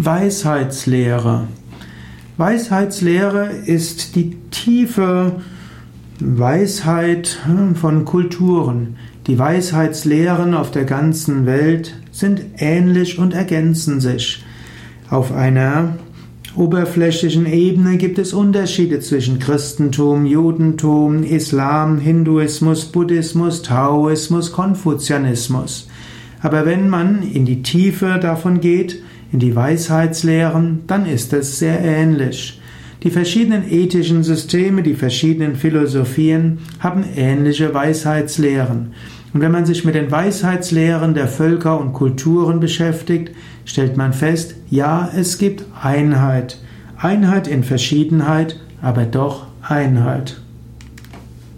Weisheitslehre. Weisheitslehre ist die tiefe Weisheit von Kulturen. Die Weisheitslehren auf der ganzen Welt sind ähnlich und ergänzen sich. Auf einer oberflächlichen Ebene gibt es Unterschiede zwischen Christentum, Judentum, Islam, Hinduismus, Buddhismus, Taoismus, Konfuzianismus. Aber wenn man in die Tiefe davon geht, in die Weisheitslehren, dann ist es sehr ähnlich. Die verschiedenen ethischen Systeme, die verschiedenen Philosophien haben ähnliche Weisheitslehren. Und wenn man sich mit den Weisheitslehren der Völker und Kulturen beschäftigt, stellt man fest, ja, es gibt Einheit. Einheit in Verschiedenheit, aber doch Einheit.